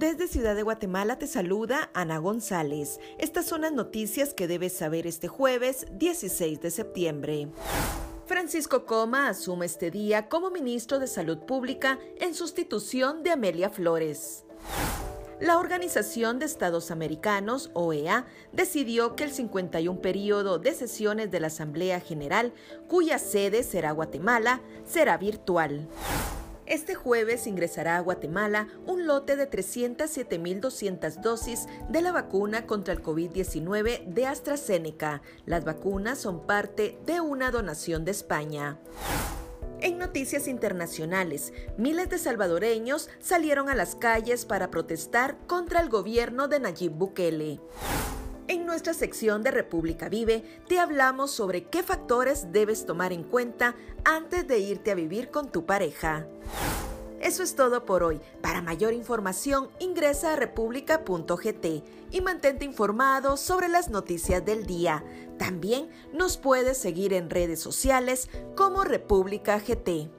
Desde Ciudad de Guatemala te saluda Ana González. Estas son las noticias que debes saber este jueves 16 de septiembre. Francisco Coma asume este día como ministro de Salud Pública en sustitución de Amelia Flores. La Organización de Estados Americanos, OEA, decidió que el 51 periodo de sesiones de la Asamblea General, cuya sede será Guatemala, será virtual. Este jueves ingresará a Guatemala un lote de 307.200 dosis de la vacuna contra el COVID-19 de AstraZeneca. Las vacunas son parte de una donación de España. En noticias internacionales, miles de salvadoreños salieron a las calles para protestar contra el gobierno de Nayib Bukele. En nuestra sección de República Vive te hablamos sobre qué factores debes tomar en cuenta antes de irte a vivir con tu pareja. Eso es todo por hoy. Para mayor información ingresa a república.gt y mantente informado sobre las noticias del día. También nos puedes seguir en redes sociales como República GT.